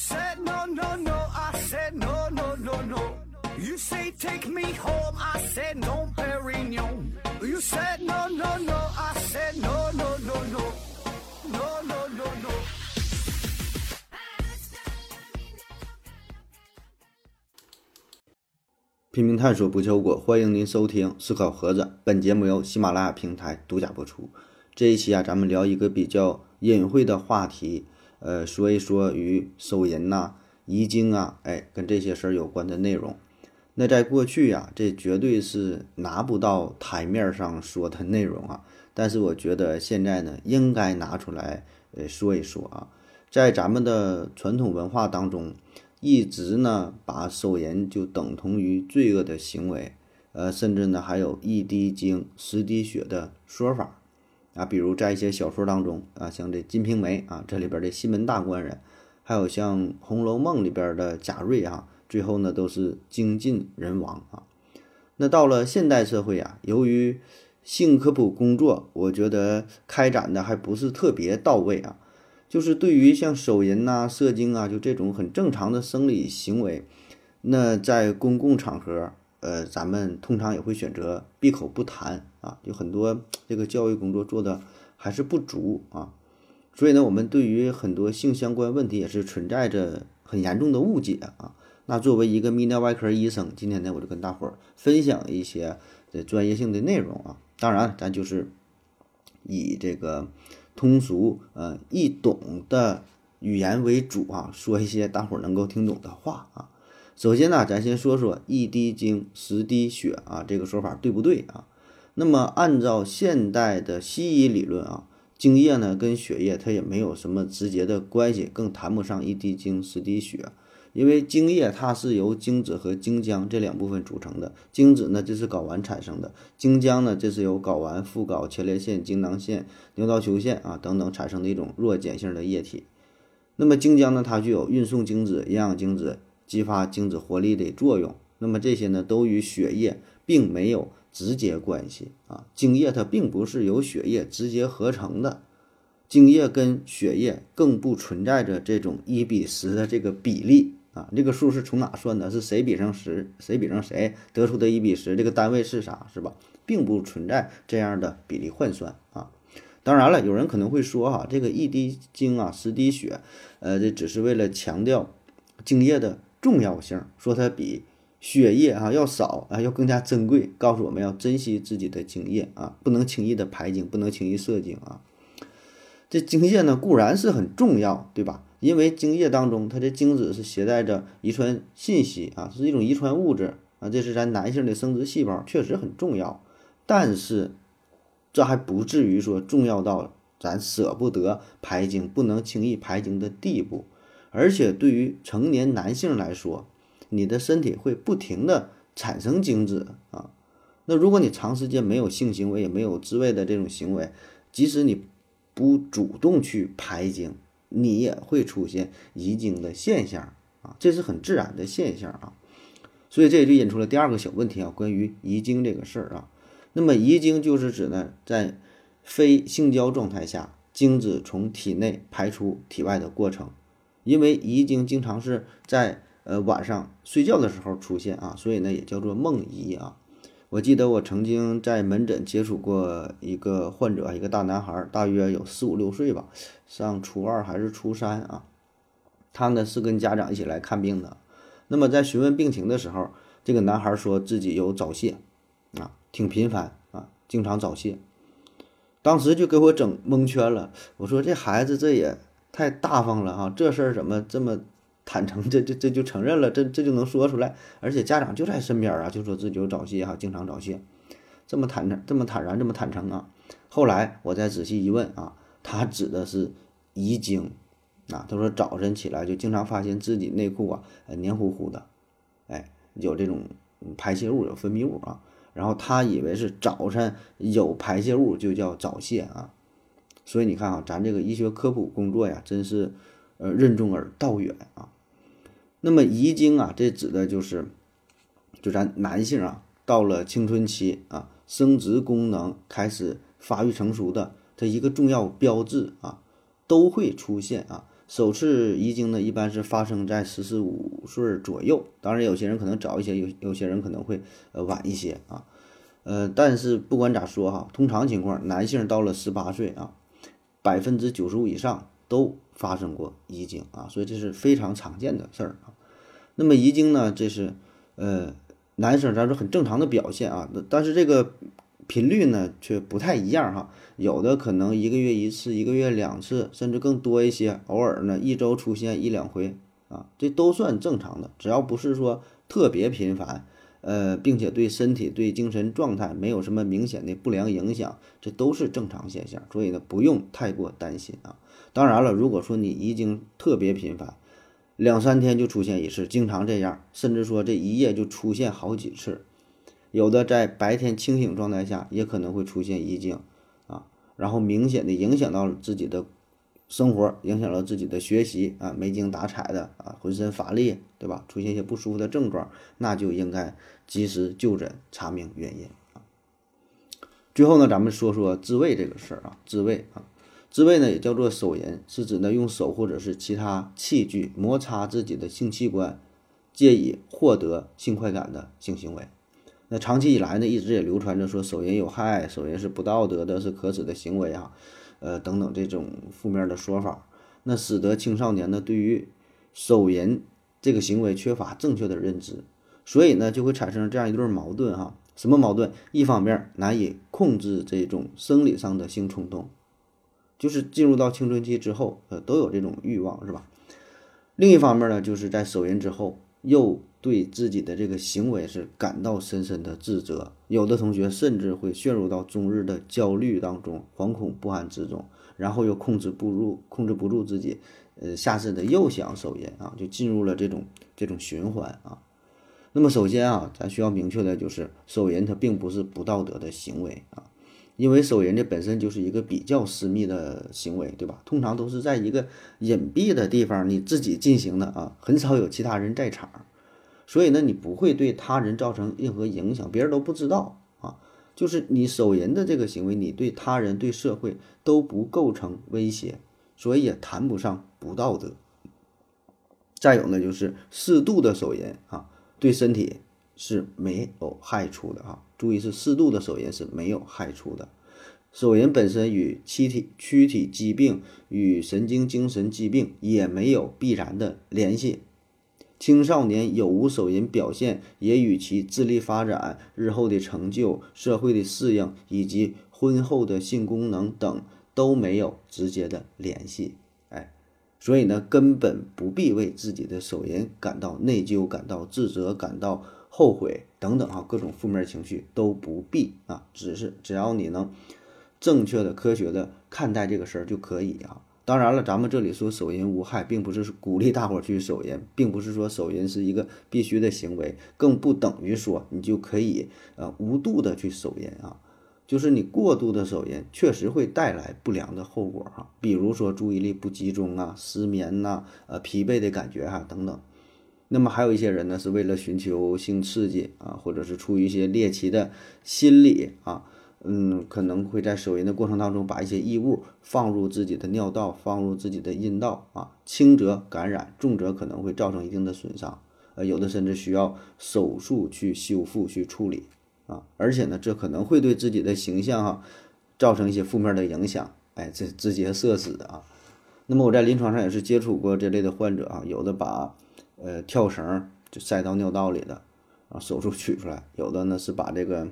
said no no no, I said no no no no. You say take me home, I said no, Perignon. You said no no no, I said no no no no, no no no no. 拼命探索不求果，欢迎您收听思考盒子。本节目由喜马拉雅平台独家播出。这一期啊，咱们聊一个比较隐晦的话题，呃，说一说与手淫呐、遗精啊，哎，跟这些事儿有关的内容。那在过去呀，这绝对是拿不到台面上说的内容啊。但是我觉得现在呢，应该拿出来呃说一说啊。在咱们的传统文化当中，一直呢把手淫就等同于罪恶的行为，呃，甚至呢还有一滴精十滴血的说法。啊，比如在一些小说当中啊，像这《金瓶梅》啊，这里边的西门大官人，还有像《红楼梦》里边的贾瑞啊，最后呢都是精尽人亡啊。那到了现代社会啊，由于性科普工作，我觉得开展的还不是特别到位啊。就是对于像手淫呐、射精啊，就这种很正常的生理行为，那在公共场合。呃，咱们通常也会选择闭口不谈啊，有很多这个教育工作做的还是不足啊，所以呢，我们对于很多性相关问题也是存在着很严重的误解啊。那作为一个泌尿外科医生，今天呢，我就跟大伙儿分享一些这专业性的内容啊。当然，咱就是以这个通俗呃易懂的语言为主啊，说一些大伙儿能够听懂的话啊。首先呢，咱先说说一滴精十滴血啊，这个说法对不对啊？那么按照现代的西医理论啊，精液呢跟血液它也没有什么直接的关系，更谈不上一滴精十滴血，因为精液它是由精子和精浆这两部分组成的。精子呢，这是睾丸产生的；精浆呢，这是由睾丸、附睾、前列腺、精囊腺、尿道球腺啊等等产生的一种弱碱性的液体。那么精浆呢，它具有运送精子、营养精子。激发精子活力的作用，那么这些呢都与血液并没有直接关系啊。精液它并不是由血液直接合成的，精液跟血液更不存在着这种一比十的这个比例啊。这个数是从哪算的？是谁比上十，谁比上谁得出的一比十？这个单位是啥？是吧？并不存在这样的比例换算啊。当然了，有人可能会说哈，这个一滴精啊，十滴血，呃，这只是为了强调精液的。重要性说它比血液啊要少啊，要更加珍贵，告诉我们要珍惜自己的精液啊，不能轻易的排精，不能轻易射精啊。这精液呢固然是很重要，对吧？因为精液当中它的精子是携带着遗传信息啊，是一种遗传物质啊，这是咱男性的生殖细胞，确实很重要。但是这还不至于说重要到咱舍不得排精，不能轻易排精的地步。而且对于成年男性来说，你的身体会不停的产生精子啊。那如果你长时间没有性行为，也没有自慰的这种行为，即使你不主动去排精，你也会出现遗精的现象啊，这是很自然的现象啊。所以这也就引出了第二个小问题啊，关于遗精这个事儿啊。那么遗精就是指呢，在非性交状态下，精子从体内排出体外的过程。因为遗精经常是在呃晚上睡觉的时候出现啊，所以呢也叫做梦遗啊。我记得我曾经在门诊接触过一个患者，一个大男孩，大约有四五六岁吧，上初二还是初三啊。他呢是跟家长一起来看病的。那么在询问病情的时候，这个男孩说自己有早泄啊，挺频繁啊，经常早泄。当时就给我整蒙圈了。我说这孩子这也。太大方了哈，这事儿怎么这么坦诚？这这这就承认了，这这就能说出来，而且家长就在身边啊，就说自己有早泄哈，经常早泄，这么坦诚，这么坦然，这么坦诚啊。后来我再仔细一问啊，他指的是遗精啊，他说早晨起来就经常发现自己内裤啊黏糊糊的，哎，有这种排泄物，有分泌物啊，然后他以为是早晨有排泄物就叫早泄啊。所以你看啊，咱这个医学科普工作呀，真是，呃，任重而道远啊。那么遗精啊，这指的就是，就咱男性啊，到了青春期啊，生殖功能开始发育成熟的，它一个重要标志啊，都会出现啊。首次遗精呢，一般是发生在十四五岁左右，当然有些人可能早一些，有有些人可能会呃晚一些啊，呃，但是不管咋说哈，通常情况，男性到了十八岁啊，百分之九十五以上都发生过遗精啊，所以这是非常常见的事儿啊。那么遗精呢，这是呃男生咱说很正常的表现啊，但是这个频率呢却不太一样哈。有的可能一个月一次，一个月两次，甚至更多一些。偶尔呢，一周出现一两回啊，这都算正常的。只要不是说特别频繁，呃，并且对身体、对精神状态没有什么明显的不良影响，这都是正常现象。所以呢，不用太过担心啊。当然了，如果说你已经特别频繁，两三天就出现一次，经常这样，甚至说这一夜就出现好几次，有的在白天清醒状态下也可能会出现遗精啊。然后明显的影响到自己的生活，影响了自己的学习啊，没精打采的啊，浑身乏力，对吧？出现一些不舒服的症状，那就应该及时就诊查明原因啊。最后呢，咱们说说自慰这个事儿啊，自慰啊，自慰呢也叫做手淫，是指呢用手或者是其他器具摩擦自己的性器官，借以获得性快感的性行为。那长期以来呢，一直也流传着说手淫有害，手淫是不道德的，是可耻的行为啊，呃等等这种负面的说法，那使得青少年呢对于手淫这个行为缺乏正确的认知，所以呢就会产生这样一对矛盾哈，什么矛盾？一方面难以控制这种生理上的性冲动，就是进入到青春期之后，呃都有这种欲望是吧？另一方面呢，就是在手淫之后又。对自己的这个行为是感到深深的自责，有的同学甚至会陷入到终日的焦虑当中，惶恐不安之中，然后又控制不住，控制不住自己，呃，下次的又想手淫啊，就进入了这种这种循环啊。那么首先啊，咱需要明确的就是手淫它并不是不道德的行为啊，因为手淫这本身就是一个比较私密的行为，对吧？通常都是在一个隐蔽的地方你自己进行的啊，很少有其他人在场。所以呢，你不会对他人造成任何影响，别人都不知道啊。就是你手淫的这个行为，你对他人、对社会都不构成威胁，所以也谈不上不道德。再有呢，就是适度的手淫啊，对身体是没有害处的啊。注意是适度的手淫是没有害处的。手淫本身与躯体躯体疾病与神经精神疾病也没有必然的联系。青少年有无手淫表现，也与其智力发展、日后的成就、社会的适应以及婚后的性功能等都没有直接的联系。哎，所以呢，根本不必为自己的手淫感到内疚、感到自责、感到后悔等等哈，各种负面情绪都不必啊，只是只要你能正确的、科学的看待这个事儿就可以啊。当然了，咱们这里说手淫无害，并不是鼓励大伙儿去手淫，并不是说手淫是一个必须的行为，更不等于说你就可以呃无度的去手淫啊。就是你过度的手淫，确实会带来不良的后果哈，比如说注意力不集中啊、失眠呐、呃疲惫的感觉哈等等。那么还有一些人呢，是为了寻求性刺激啊，或者是出于一些猎奇的心理啊。嗯，可能会在手淫的过程当中把一些异物放入自己的尿道，放入自己的阴道啊，轻则感染，重则可能会造成一定的损伤，呃，有的甚至需要手术去修复、去处理啊，而且呢，这可能会对自己的形象啊造成一些负面的影响，哎，这直接社死的啊。那么我在临床上也是接触过这类的患者啊，有的把呃跳绳就塞到尿道里的，啊，手术取出来，有的呢是把这个。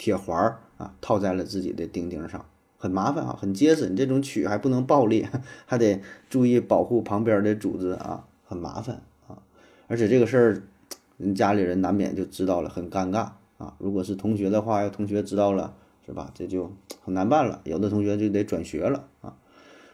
铁环啊，套在了自己的钉钉上，很麻烦啊，很结实。你这种取还不能爆裂，还得注意保护旁边的组织啊，很麻烦啊。而且这个事儿，人家里人难免就知道了，很尴尬啊。如果是同学的话，要同学知道了，是吧？这就很难办了。有的同学就得转学了啊。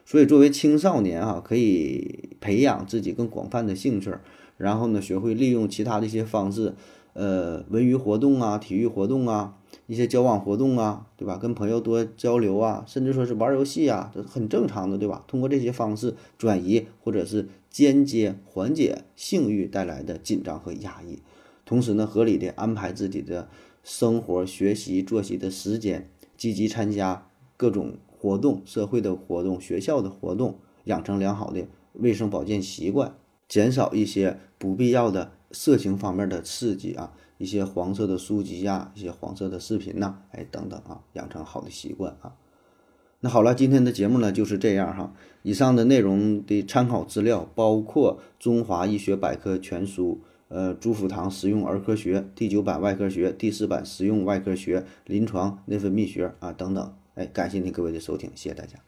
所以作为青少年啊，可以培养自己更广泛的兴趣，然后呢，学会利用其他的一些方式，呃，文娱活动啊，体育活动啊。一些交往活动啊，对吧？跟朋友多交流啊，甚至说是玩游戏啊，这很正常的，对吧？通过这些方式转移或者是间接缓解性欲带来的紧张和压抑，同时呢，合理的安排自己的生活、学习、作息的时间，积极参加各种活动、社会的活动、学校的活动，养成良好的卫生保健习惯，减少一些不必要的色情方面的刺激啊，一些黄色的书籍呀，一些黄色的视频呐，哎等等啊，养成好的习惯啊。那好了，今天的节目呢就是这样哈。以上的内容的参考资料包括《中华医学百科全书》、呃《朱福堂实用儿科学》第九版外科学、第四版实用外科学、临床内分泌学啊等等。哎，感谢您各位的收听，谢谢大家。